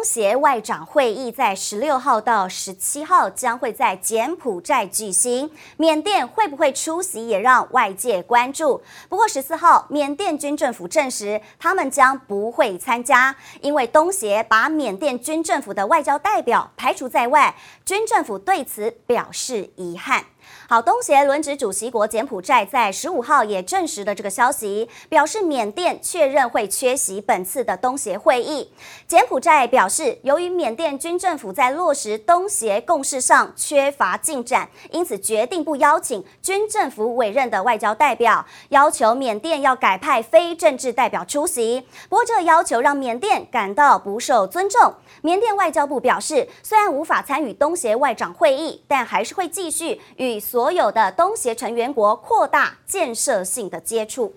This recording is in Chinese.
东协外长会议在十六号到十七号将会在柬埔寨举行，缅甸会不会出席也让外界关注。不过十四号，缅甸军政府证实他们将不会参加，因为东协把缅甸军政府的外交代表排除在外，军政府对此表示遗憾。好，东协轮值主席国柬埔寨在十五号也证实了这个消息，表示缅甸确认会缺席本次的东协会议。柬埔寨表示，由于缅甸军政府在落实东协共识上缺乏进展，因此决定不邀请军政府委任的外交代表，要求缅甸要改派非政治代表出席。不过，这要求让缅甸感到不受尊重。缅甸外交部表示，虽然无法参与东协外长会议，但还是会继续与所有的东协成员国扩大建设性的接触。